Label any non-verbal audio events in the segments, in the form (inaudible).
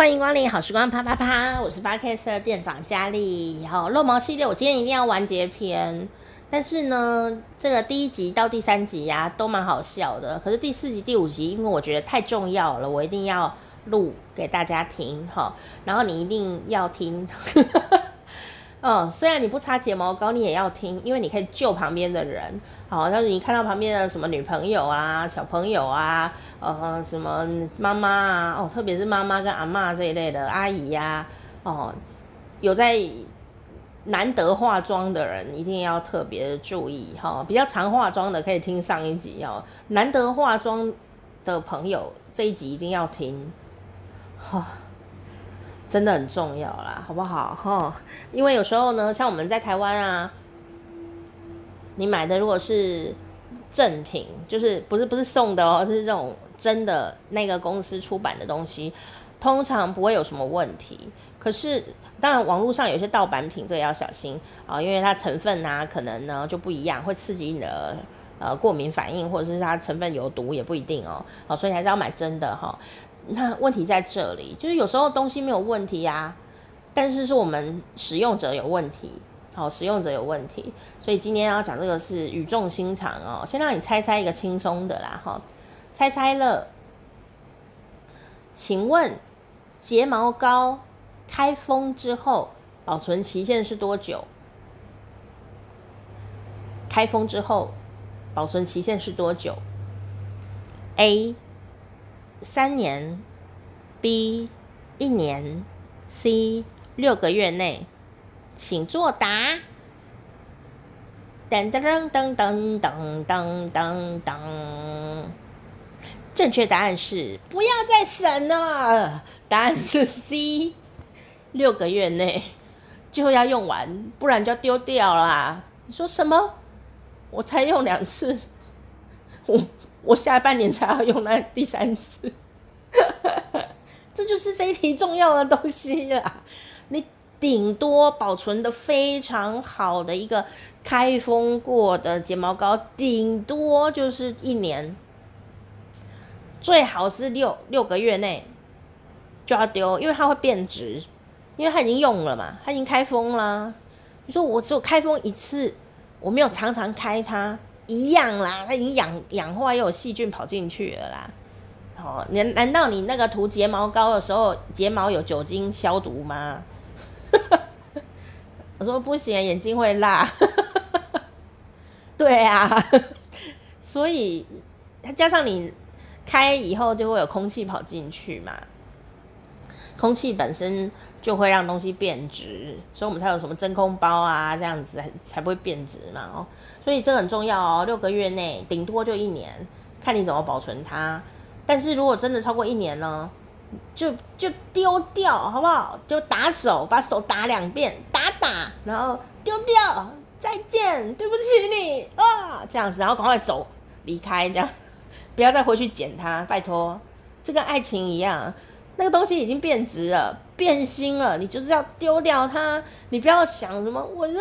欢迎光临好时光啪啪啪，我是八 K 四的店长佳丽。好，漏毛系列，我今天一定要完结篇。但是呢，这个第一集到第三集呀、啊，都蛮好笑的。可是第四集、第五集，因为我觉得太重要了，我一定要录给大家听哈。然后你一定要听。(laughs) 嗯，虽然你不擦睫毛膏，你也要听，因为你可以救旁边的人。好，像是你看到旁边的什么女朋友啊、小朋友啊，呃，什么妈妈啊，哦，特别是妈妈跟阿妈这一类的阿姨呀、啊，哦，有在难得化妆的人，一定要特别注意哈、比较常化妆的可以听上一集哦。难得化妆的朋友，这一集一定要听，哈、真的很重要啦，好不好？哈，因为有时候呢，像我们在台湾啊，你买的如果是正品，就是不是不是送的哦，是这种真的那个公司出版的东西，通常不会有什么问题。可是当然，网络上有些盗版品，这个要小心啊，因为它成分啊，可能呢就不一样，会刺激你的呃过敏反应，或者是它成分有毒也不一定哦。好，所以还是要买真的哈。那问题在这里，就是有时候东西没有问题啊，但是是我们使用者有问题，好，使用者有问题，所以今天要讲这个是语重心长哦，先让你猜猜一个轻松的啦，哈，猜猜乐，请问睫毛膏开封之后保存期限是多久？开封之后保存期限是多久？A 三年，B 一年，C 六个月内，请作答。噔噔噔噔噔噔噔噔，正确答案是不要再审了，答案是 C，六个月内就要用完，不然就丢掉啦。你说什么？我才用两次，我。我下半年才要用那第三次，(laughs) 这就是这一题重要的东西啦。你顶多保存的非常好的一个开封过的睫毛膏，顶多就是一年，最好是六六个月内就要丢，因为它会变质，因为它已经用了嘛，它已经开封啦。你说我只有开封一次，我没有常常开它。一样啦，它已经氧氧化，又有细菌跑进去了啦。哦，难难道你那个涂睫毛膏的时候，睫毛有酒精消毒吗？(laughs) 我说不行，眼睛会辣。(laughs) 对啊，所以它加上你开以后就会有空气跑进去嘛，空气本身就会让东西变质，所以我们才有什么真空包啊，这样子才不会变质嘛。哦。所以这很重要哦，六个月内顶多就一年，看你怎么保存它。但是如果真的超过一年呢，就就丢掉，好不好？就打手，把手打两遍，打打，然后丢掉，再见，对不起你啊，这样子，然后赶快走，离开，这样，(laughs) 不要再回去捡它，拜托。这跟爱情一样，那个东西已经变质了，变心了，你就是要丢掉它，你不要想什么我这。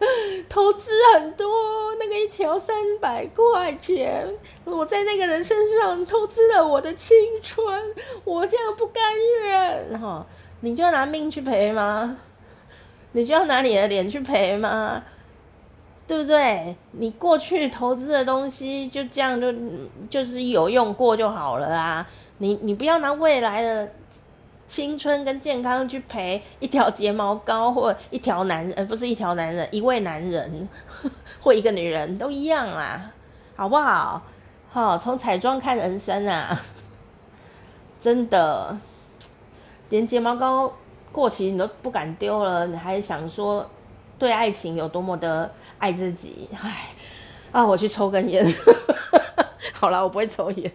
(laughs) 投资很多，那个一条三百块钱，我在那个人身上投资了我的青春，我这样不甘愿哈，你就拿命去赔吗？你就要拿你的脸去赔吗？对不对？你过去投资的东西就这样就就是有用过就好了啊，你你不要拿未来的。青春跟健康去陪一条睫毛膏，或一条男人，不是一条男人，一位男人 (laughs) 或一个女人都一样啦，好不好？好，从彩妆看人生啊，真的，连睫毛膏过期你都不敢丢了，你还想说对爱情有多么的爱自己？唉，啊，我去抽根烟，(laughs) 好了，我不会抽烟。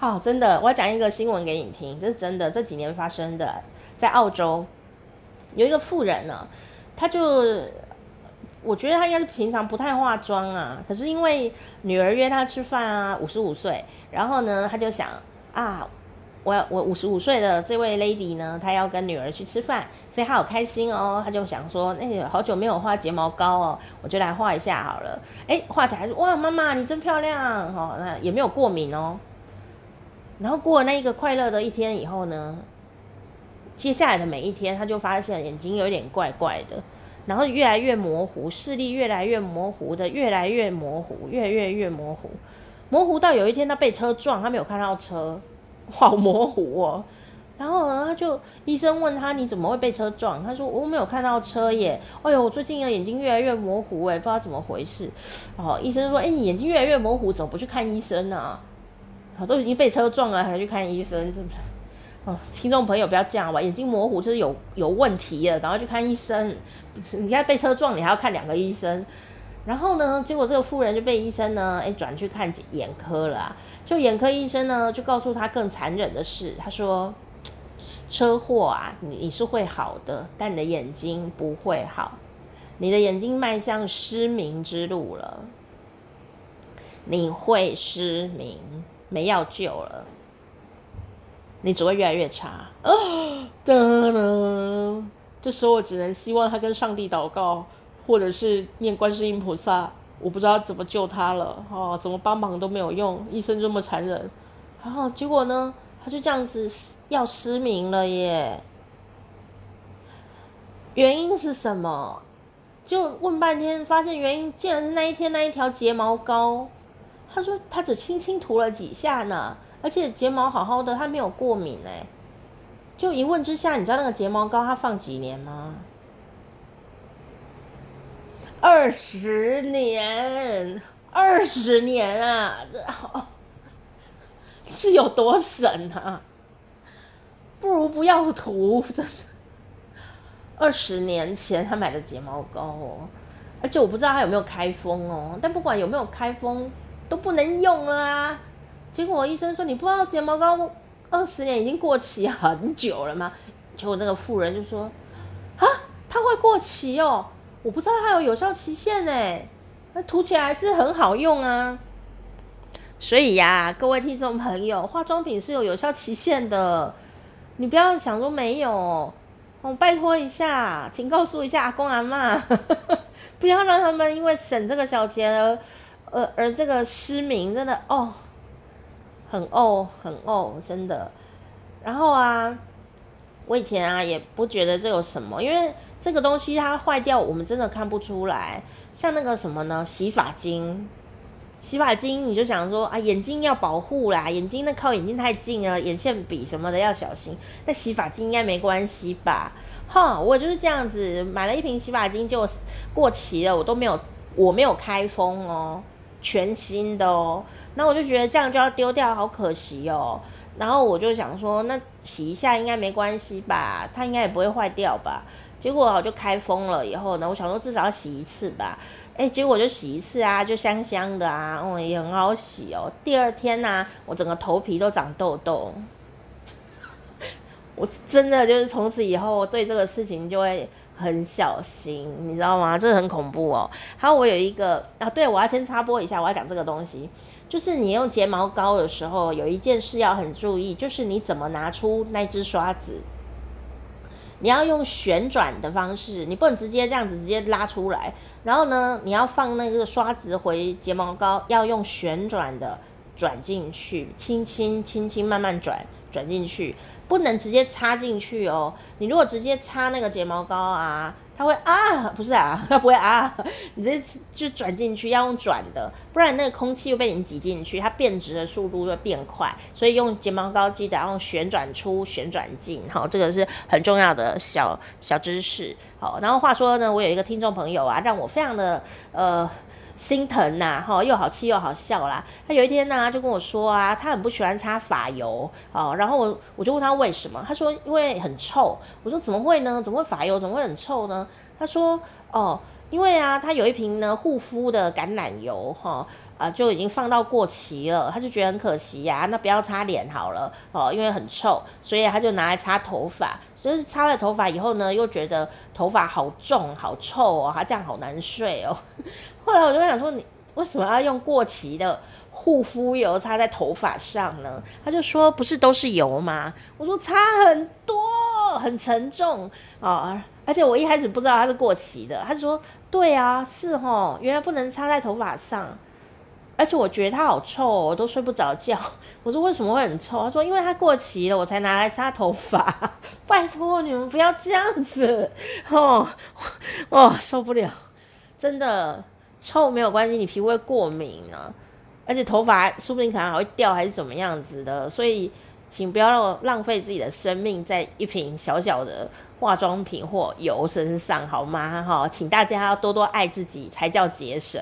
好，真的，我要讲一个新闻给你听，这是真的，这几年发生的，在澳洲有一个妇人呢，她就，我觉得她应该是平常不太化妆啊，可是因为女儿约她吃饭啊，五十五岁，然后呢，她就想啊，我我五十五岁的这位 lady 呢，她要跟女儿去吃饭，所以她好开心哦，她就想说，哎，好久没有画睫毛膏哦，我就来画一下好了，哎，画起来哇，妈妈你真漂亮哦，那也没有过敏哦。然后过了那一个快乐的一天以后呢，接下来的每一天，他就发现眼睛有点怪怪的，然后越来越模糊，视力越来越模糊的，越来越模糊，越来越越模糊，模糊到有一天他被车撞，他没有看到车，(laughs) 好模糊哦。然后呢，他就医生问他，你怎么会被车撞？他说我没有看到车耶。哎呦，我最近的眼睛越来越模糊哎，不知道怎么回事。哦，医生说，哎，你眼睛越来越模糊，怎么不去看医生呢？好，都已经被车撞了，还去看医生，是不是？哦，听众朋友不要这样吧，眼睛模糊就是有有问题了，然后去看医生。你看被车撞，你还要看两个医生。然后呢，结果这个妇人就被医生呢，哎，转去看眼科了。就眼科医生呢，就告诉他更残忍的事。他说，车祸啊，你你是会好的，但你的眼睛不会好，你的眼睛迈向失明之路了，你会失明，没药救了。你只会越来越差啊！(gasps) 哒哒，这时候我只能希望他跟上帝祷告，或者是念观世音菩萨。我不知道怎么救他了哦，怎么帮忙都没有用，医生这么残忍。然后结果呢，他就这样子要失明了耶。原因是什么？就问半天，发现原因竟然是那一天那一条睫毛膏。他说他只轻轻涂了几下呢。而且睫毛好好的，他没有过敏哎。就一问之下，你知道那个睫毛膏他放几年吗？二十年，二十年啊！这好是有多省啊？不如不要涂，真的。二十年前他买的睫毛膏哦，而且我不知道他有没有开封哦。但不管有没有开封，都不能用了啊。结果医生说：“你不知道睫毛膏二十年已经过期很久了吗？”结果那个妇人就说：“啊，它会过期哦，我不知道它有有效期限呢。那涂起来是很好用啊。所以呀，各位听众朋友，化妆品是有有效期限的，你不要想说没有哦。拜托一下，请告诉一下阿公阿嬷，(laughs) 不要让他们因为省这个小钱而而而这个失明，真的哦。”很哦，很哦，真的。然后啊，我以前啊也不觉得这有什么，因为这个东西它坏掉，我们真的看不出来。像那个什么呢？洗发精，洗发精你就想说啊，眼睛要保护啦，眼睛那靠眼睛太近啊，眼线笔什么的要小心。那洗发精应该没关系吧？哈，我就是这样子买了一瓶洗发精，就过期了，我都没有，我没有开封哦。全新的哦，那我就觉得这样就要丢掉，好可惜哦。然后我就想说，那洗一下应该没关系吧，它应该也不会坏掉吧。结果我就开封了以后呢，我想说至少要洗一次吧。诶，结果就洗一次啊，就香香的啊，嗯，也很好洗哦。第二天呢，我整个头皮都长痘痘。(laughs) 我真的就是从此以后对这个事情就会。很小心，你知道吗？这很恐怖哦。还有我有一个啊，对，我要先插播一下，我要讲这个东西，就是你用睫毛膏的时候，有一件事要很注意，就是你怎么拿出那支刷子，你要用旋转的方式，你不能直接这样子直接拉出来。然后呢，你要放那个刷子回睫毛膏，要用旋转的转进去，轻轻轻轻慢慢转转进去。不能直接插进去哦，你如果直接插那个睫毛膏啊，它会啊，(laughs) 不是啊，(laughs) 它不会啊，(laughs) 你直接就转进去，要用转的，不然那个空气又被你挤进去，它变直的速度会变快，所以用睫毛膏记得要用旋转出、旋转进，好，这个是很重要的小小知识，好，然后话说呢，我有一个听众朋友啊，让我非常的呃。心疼呐、啊，哈，又好气又好笑啦。他有一天呢、啊，就跟我说啊，他很不喜欢擦发油，哦，然后我我就问他为什么，他说因为很臭。我说怎么会呢？怎么会发油怎么会很臭呢？他说哦，因为啊，他有一瓶呢护肤的橄榄油，哈，啊就已经放到过期了，他就觉得很可惜呀、那不要擦脸好了，哦，因为很臭，所以他就拿来擦头发。就是擦了头发以后呢，又觉得头发好重、好臭哦，他这样好难睡哦。(laughs) 后来我就想说，你为什么要用过期的护肤油擦在头发上呢？他就说，不是都是油吗？我说差很多，很沉重啊，而且我一开始不知道它是过期的。他就说，对啊，是哦，原来不能擦在头发上。而且我觉得它好臭哦，我都睡不着觉。(laughs) 我说为什么会很臭？他说因为它过期了，我才拿来擦头发。(laughs) 拜托你们不要这样子 (laughs) 哦哦，受不了，真的臭没有关系，你皮肤会过敏啊，而且头发说不定可能还会掉还是怎么样子的，所以。请不要浪费自己的生命在一瓶小小的化妆品或油身上，好吗？哈，请大家要多多爱自己，才叫节省。